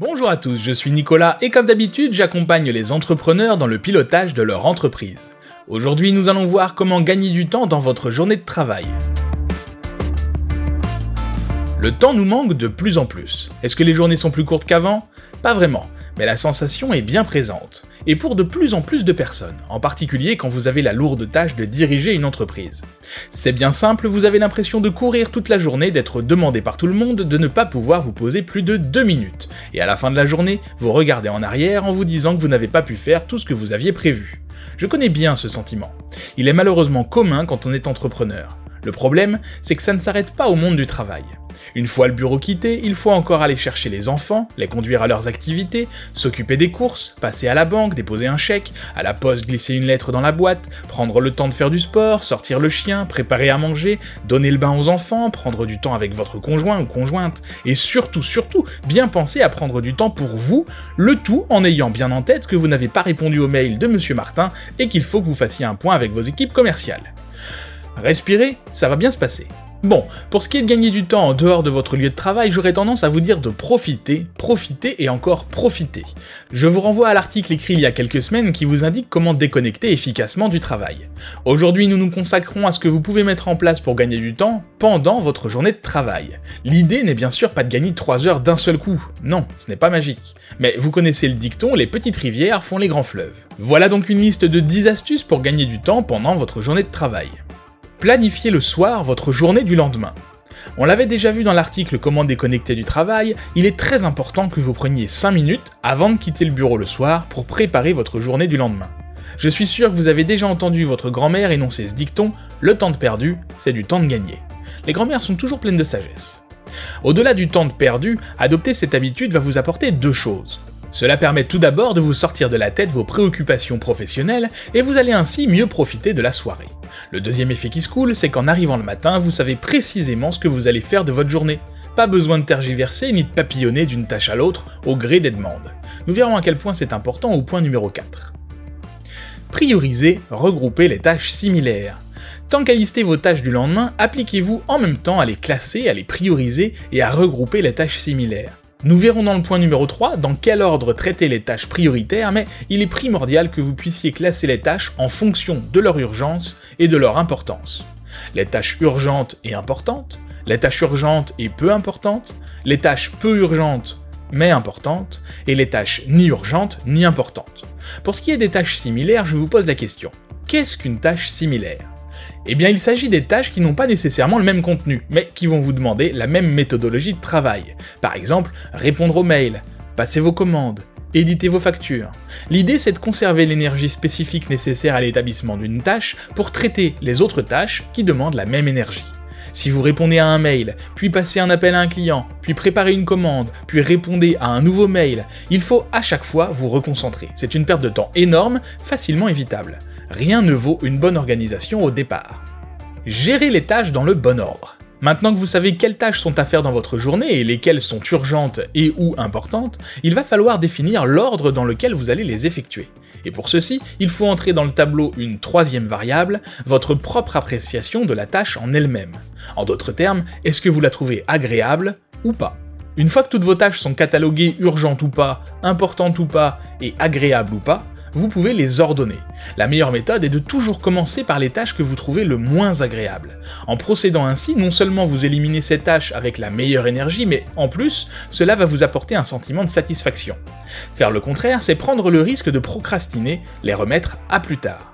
Bonjour à tous, je suis Nicolas et comme d'habitude, j'accompagne les entrepreneurs dans le pilotage de leur entreprise. Aujourd'hui, nous allons voir comment gagner du temps dans votre journée de travail. Le temps nous manque de plus en plus. Est-ce que les journées sont plus courtes qu'avant? Pas vraiment, mais la sensation est bien présente et pour de plus en plus de personnes, en particulier quand vous avez la lourde tâche de diriger une entreprise. C'est bien simple, vous avez l'impression de courir toute la journée, d'être demandé par tout le monde, de ne pas pouvoir vous poser plus de 2 minutes, et à la fin de la journée, vous regardez en arrière en vous disant que vous n'avez pas pu faire tout ce que vous aviez prévu. Je connais bien ce sentiment. Il est malheureusement commun quand on est entrepreneur. Le problème, c'est que ça ne s'arrête pas au monde du travail. Une fois le bureau quitté, il faut encore aller chercher les enfants, les conduire à leurs activités, s'occuper des courses, passer à la banque, déposer un chèque, à la poste glisser une lettre dans la boîte, prendre le temps de faire du sport, sortir le chien, préparer à manger, donner le bain aux enfants, prendre du temps avec votre conjoint ou conjointe, et surtout, surtout, bien penser à prendre du temps pour vous, le tout en ayant bien en tête que vous n'avez pas répondu au mail de Monsieur Martin et qu'il faut que vous fassiez un point avec vos équipes commerciales. Respirez, ça va bien se passer. Bon, pour ce qui est de gagner du temps en dehors de votre lieu de travail, j'aurais tendance à vous dire de profiter, profiter et encore profiter. Je vous renvoie à l'article écrit il y a quelques semaines qui vous indique comment déconnecter efficacement du travail. Aujourd'hui, nous nous consacrons à ce que vous pouvez mettre en place pour gagner du temps pendant votre journée de travail. L'idée n'est bien sûr pas de gagner 3 heures d'un seul coup, non, ce n'est pas magique. Mais vous connaissez le dicton, les petites rivières font les grands fleuves. Voilà donc une liste de 10 astuces pour gagner du temps pendant votre journée de travail. Planifiez le soir votre journée du lendemain. On l'avait déjà vu dans l'article Comment déconnecter du travail, il est très important que vous preniez 5 minutes avant de quitter le bureau le soir pour préparer votre journée du lendemain. Je suis sûr que vous avez déjà entendu votre grand-mère énoncer ce dicton Le temps de perdu, c'est du temps de gagné. Les grand-mères sont toujours pleines de sagesse. Au-delà du temps de perdu, adopter cette habitude va vous apporter deux choses. Cela permet tout d'abord de vous sortir de la tête vos préoccupations professionnelles et vous allez ainsi mieux profiter de la soirée. Le deuxième effet qui se coule, c'est qu'en arrivant le matin, vous savez précisément ce que vous allez faire de votre journée. Pas besoin de tergiverser ni de papillonner d'une tâche à l'autre au gré des demandes. Nous verrons à quel point c'est important au point numéro 4. Prioriser, regrouper les tâches similaires. Tant qu'à lister vos tâches du lendemain, appliquez-vous en même temps à les classer, à les prioriser et à regrouper les tâches similaires. Nous verrons dans le point numéro 3 dans quel ordre traiter les tâches prioritaires, mais il est primordial que vous puissiez classer les tâches en fonction de leur urgence et de leur importance. Les tâches urgentes et importantes, les tâches urgentes et peu importantes, les tâches peu urgentes mais importantes, et les tâches ni urgentes ni importantes. Pour ce qui est des tâches similaires, je vous pose la question. Qu'est-ce qu'une tâche similaire? Eh bien, il s'agit des tâches qui n'ont pas nécessairement le même contenu, mais qui vont vous demander la même méthodologie de travail. Par exemple, répondre aux mails, passer vos commandes, éditer vos factures. L'idée, c'est de conserver l'énergie spécifique nécessaire à l'établissement d'une tâche pour traiter les autres tâches qui demandent la même énergie. Si vous répondez à un mail, puis passez un appel à un client, puis préparez une commande, puis répondez à un nouveau mail, il faut à chaque fois vous reconcentrer. C'est une perte de temps énorme, facilement évitable rien ne vaut une bonne organisation au départ. Gérez les tâches dans le bon ordre. Maintenant que vous savez quelles tâches sont à faire dans votre journée et lesquelles sont urgentes et ou importantes, il va falloir définir l'ordre dans lequel vous allez les effectuer. Et pour ceci, il faut entrer dans le tableau une troisième variable, votre propre appréciation de la tâche en elle-même. En d'autres termes, est-ce que vous la trouvez agréable ou pas? Une fois que toutes vos tâches sont cataloguées urgentes ou pas, importantes ou pas et agréables ou pas, vous pouvez les ordonner. La meilleure méthode est de toujours commencer par les tâches que vous trouvez le moins agréables. En procédant ainsi, non seulement vous éliminez ces tâches avec la meilleure énergie, mais en plus, cela va vous apporter un sentiment de satisfaction. Faire le contraire, c'est prendre le risque de procrastiner, les remettre à plus tard.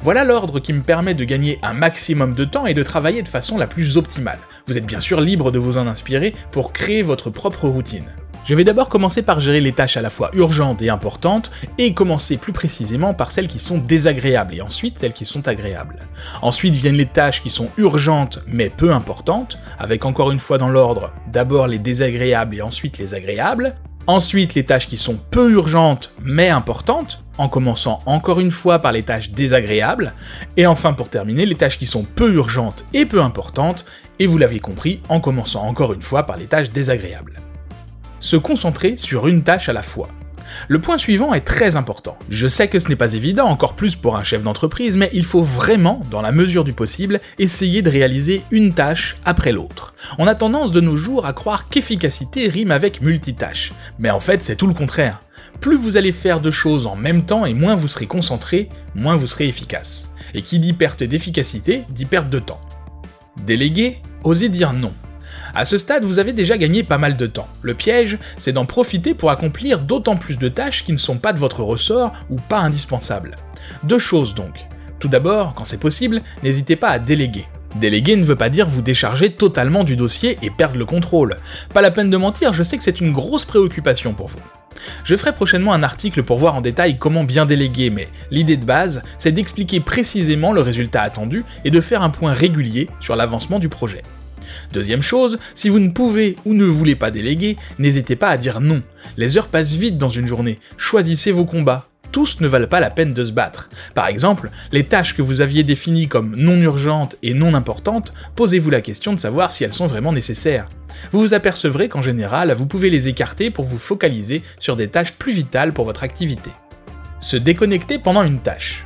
Voilà l'ordre qui me permet de gagner un maximum de temps et de travailler de façon la plus optimale. Vous êtes bien sûr libre de vous en inspirer pour créer votre propre routine. Je vais d'abord commencer par gérer les tâches à la fois urgentes et importantes, et commencer plus précisément par celles qui sont désagréables, et ensuite celles qui sont agréables. Ensuite viennent les tâches qui sont urgentes mais peu importantes, avec encore une fois dans l'ordre, d'abord les désagréables et ensuite les agréables. Ensuite les tâches qui sont peu urgentes mais importantes, en commençant encore une fois par les tâches désagréables, et enfin pour terminer les tâches qui sont peu urgentes et peu importantes, et vous l'avez compris, en commençant encore une fois par les tâches désagréables se concentrer sur une tâche à la fois. Le point suivant est très important. Je sais que ce n'est pas évident, encore plus pour un chef d'entreprise, mais il faut vraiment, dans la mesure du possible, essayer de réaliser une tâche après l'autre. On a tendance de nos jours à croire qu'efficacité rime avec multitâche, mais en fait c'est tout le contraire. Plus vous allez faire de choses en même temps et moins vous serez concentré, moins vous serez efficace. Et qui dit perte d'efficacité dit perte de temps. Déléguer, osez dire non. À ce stade, vous avez déjà gagné pas mal de temps. Le piège, c'est d'en profiter pour accomplir d'autant plus de tâches qui ne sont pas de votre ressort ou pas indispensables. Deux choses donc. Tout d'abord, quand c'est possible, n'hésitez pas à déléguer. Déléguer ne veut pas dire vous décharger totalement du dossier et perdre le contrôle. Pas la peine de mentir, je sais que c'est une grosse préoccupation pour vous. Je ferai prochainement un article pour voir en détail comment bien déléguer, mais l'idée de base, c'est d'expliquer précisément le résultat attendu et de faire un point régulier sur l'avancement du projet. Deuxième chose, si vous ne pouvez ou ne voulez pas déléguer, n'hésitez pas à dire non. Les heures passent vite dans une journée, choisissez vos combats. Tous ne valent pas la peine de se battre. Par exemple, les tâches que vous aviez définies comme non urgentes et non importantes, posez-vous la question de savoir si elles sont vraiment nécessaires. Vous vous apercevrez qu'en général, vous pouvez les écarter pour vous focaliser sur des tâches plus vitales pour votre activité. Se déconnecter pendant une tâche.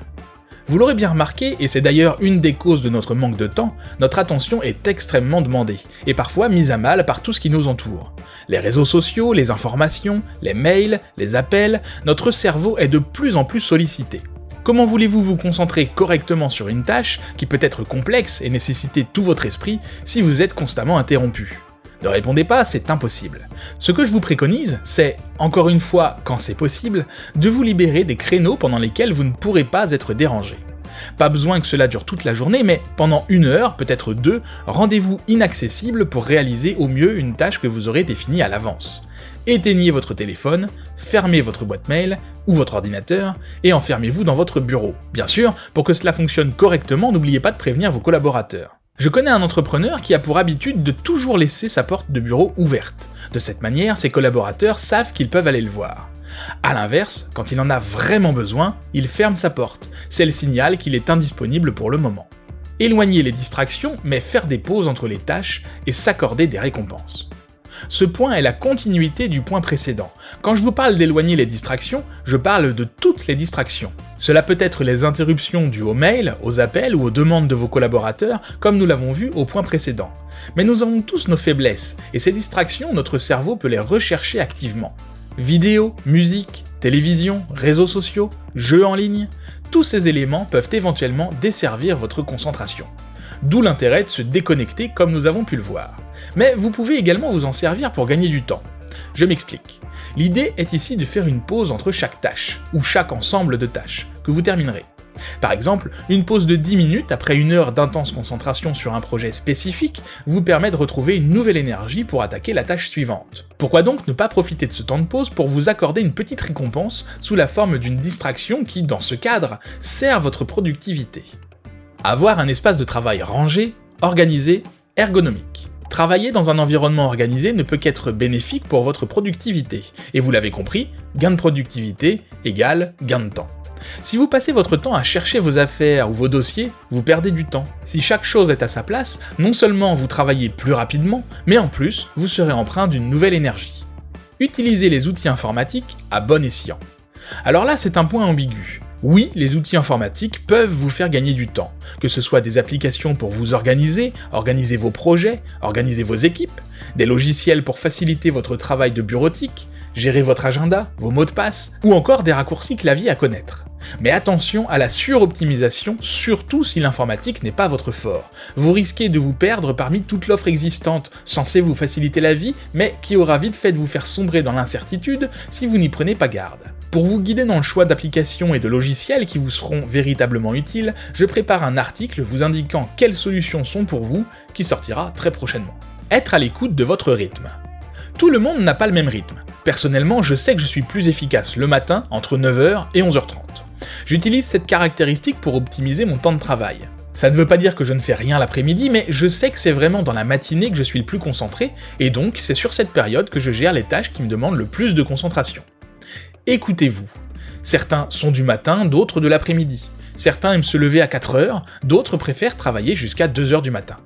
Vous l'aurez bien remarqué, et c'est d'ailleurs une des causes de notre manque de temps, notre attention est extrêmement demandée, et parfois mise à mal par tout ce qui nous entoure. Les réseaux sociaux, les informations, les mails, les appels, notre cerveau est de plus en plus sollicité. Comment voulez-vous vous concentrer correctement sur une tâche qui peut être complexe et nécessiter tout votre esprit si vous êtes constamment interrompu? Ne répondez pas, c'est impossible. Ce que je vous préconise, c'est, encore une fois, quand c'est possible, de vous libérer des créneaux pendant lesquels vous ne pourrez pas être dérangé. Pas besoin que cela dure toute la journée, mais pendant une heure, peut-être deux, rendez-vous inaccessible pour réaliser au mieux une tâche que vous aurez définie à l'avance. Éteignez votre téléphone, fermez votre boîte mail ou votre ordinateur et enfermez-vous dans votre bureau. Bien sûr, pour que cela fonctionne correctement, n'oubliez pas de prévenir vos collaborateurs. Je connais un entrepreneur qui a pour habitude de toujours laisser sa porte de bureau ouverte. De cette manière, ses collaborateurs savent qu'ils peuvent aller le voir. A l'inverse, quand il en a vraiment besoin, il ferme sa porte. C'est le signal qu'il est indisponible pour le moment. Éloigner les distractions, mais faire des pauses entre les tâches et s'accorder des récompenses. Ce point est la continuité du point précédent. Quand je vous parle d'éloigner les distractions, je parle de toutes les distractions. Cela peut être les interruptions dues aux mails, aux appels ou aux demandes de vos collaborateurs, comme nous l'avons vu au point précédent. Mais nous avons tous nos faiblesses, et ces distractions, notre cerveau peut les rechercher activement. Vidéo, musique, télévision, réseaux sociaux, jeux en ligne, tous ces éléments peuvent éventuellement desservir votre concentration. D'où l'intérêt de se déconnecter comme nous avons pu le voir. Mais vous pouvez également vous en servir pour gagner du temps. Je m'explique. L'idée est ici de faire une pause entre chaque tâche, ou chaque ensemble de tâches, que vous terminerez. Par exemple, une pause de 10 minutes après une heure d'intense concentration sur un projet spécifique vous permet de retrouver une nouvelle énergie pour attaquer la tâche suivante. Pourquoi donc ne pas profiter de ce temps de pause pour vous accorder une petite récompense sous la forme d'une distraction qui, dans ce cadre, sert votre productivité? Avoir un espace de travail rangé, organisé, ergonomique. Travailler dans un environnement organisé ne peut qu'être bénéfique pour votre productivité. Et vous l'avez compris, gain de productivité égale gain de temps. Si vous passez votre temps à chercher vos affaires ou vos dossiers, vous perdez du temps. Si chaque chose est à sa place, non seulement vous travaillez plus rapidement, mais en plus, vous serez empreint d'une nouvelle énergie. Utilisez les outils informatiques à bon escient. Alors là, c'est un point ambigu. Oui, les outils informatiques peuvent vous faire gagner du temps, que ce soit des applications pour vous organiser, organiser vos projets, organiser vos équipes, des logiciels pour faciliter votre travail de bureautique, gérer votre agenda, vos mots de passe, ou encore des raccourcis clavier à connaître. Mais attention à la suroptimisation, surtout si l'informatique n'est pas votre fort. Vous risquez de vous perdre parmi toute l'offre existante, censée vous faciliter la vie, mais qui aura vite fait de vous faire sombrer dans l'incertitude si vous n'y prenez pas garde. Pour vous guider dans le choix d'applications et de logiciels qui vous seront véritablement utiles, je prépare un article vous indiquant quelles solutions sont pour vous, qui sortira très prochainement. Être à l'écoute de votre rythme. Tout le monde n'a pas le même rythme. Personnellement, je sais que je suis plus efficace le matin entre 9h et 11h30. J'utilise cette caractéristique pour optimiser mon temps de travail. Ça ne veut pas dire que je ne fais rien l'après-midi, mais je sais que c'est vraiment dans la matinée que je suis le plus concentré, et donc c'est sur cette période que je gère les tâches qui me demandent le plus de concentration. Écoutez-vous. Certains sont du matin, d'autres de l'après-midi. Certains aiment se lever à 4 heures, d'autres préfèrent travailler jusqu'à 2 heures du matin.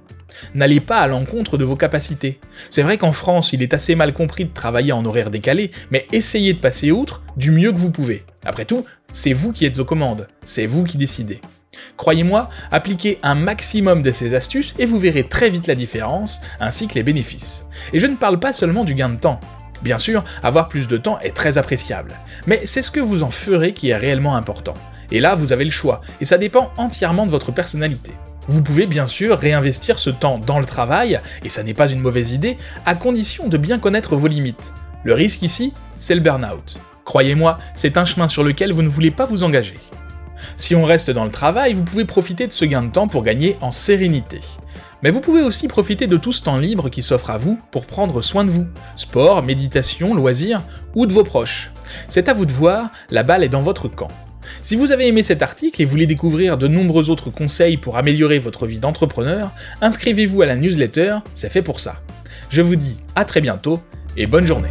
N'allez pas à l'encontre de vos capacités. C'est vrai qu'en France, il est assez mal compris de travailler en horaire décalé, mais essayez de passer outre, du mieux que vous pouvez. Après tout, c'est vous qui êtes aux commandes, c'est vous qui décidez. Croyez-moi, appliquez un maximum de ces astuces et vous verrez très vite la différence, ainsi que les bénéfices. Et je ne parle pas seulement du gain de temps. Bien sûr, avoir plus de temps est très appréciable, mais c'est ce que vous en ferez qui est réellement important. Et là, vous avez le choix, et ça dépend entièrement de votre personnalité. Vous pouvez bien sûr réinvestir ce temps dans le travail, et ça n'est pas une mauvaise idée, à condition de bien connaître vos limites. Le risque ici, c'est le burn-out. Croyez-moi, c'est un chemin sur lequel vous ne voulez pas vous engager. Si on reste dans le travail, vous pouvez profiter de ce gain de temps pour gagner en sérénité. Mais vous pouvez aussi profiter de tout ce temps libre qui s'offre à vous pour prendre soin de vous. Sport, méditation, loisirs ou de vos proches. C'est à vous de voir, la balle est dans votre camp. Si vous avez aimé cet article et voulez découvrir de nombreux autres conseils pour améliorer votre vie d'entrepreneur, inscrivez-vous à la newsletter, c'est fait pour ça. Je vous dis à très bientôt et bonne journée.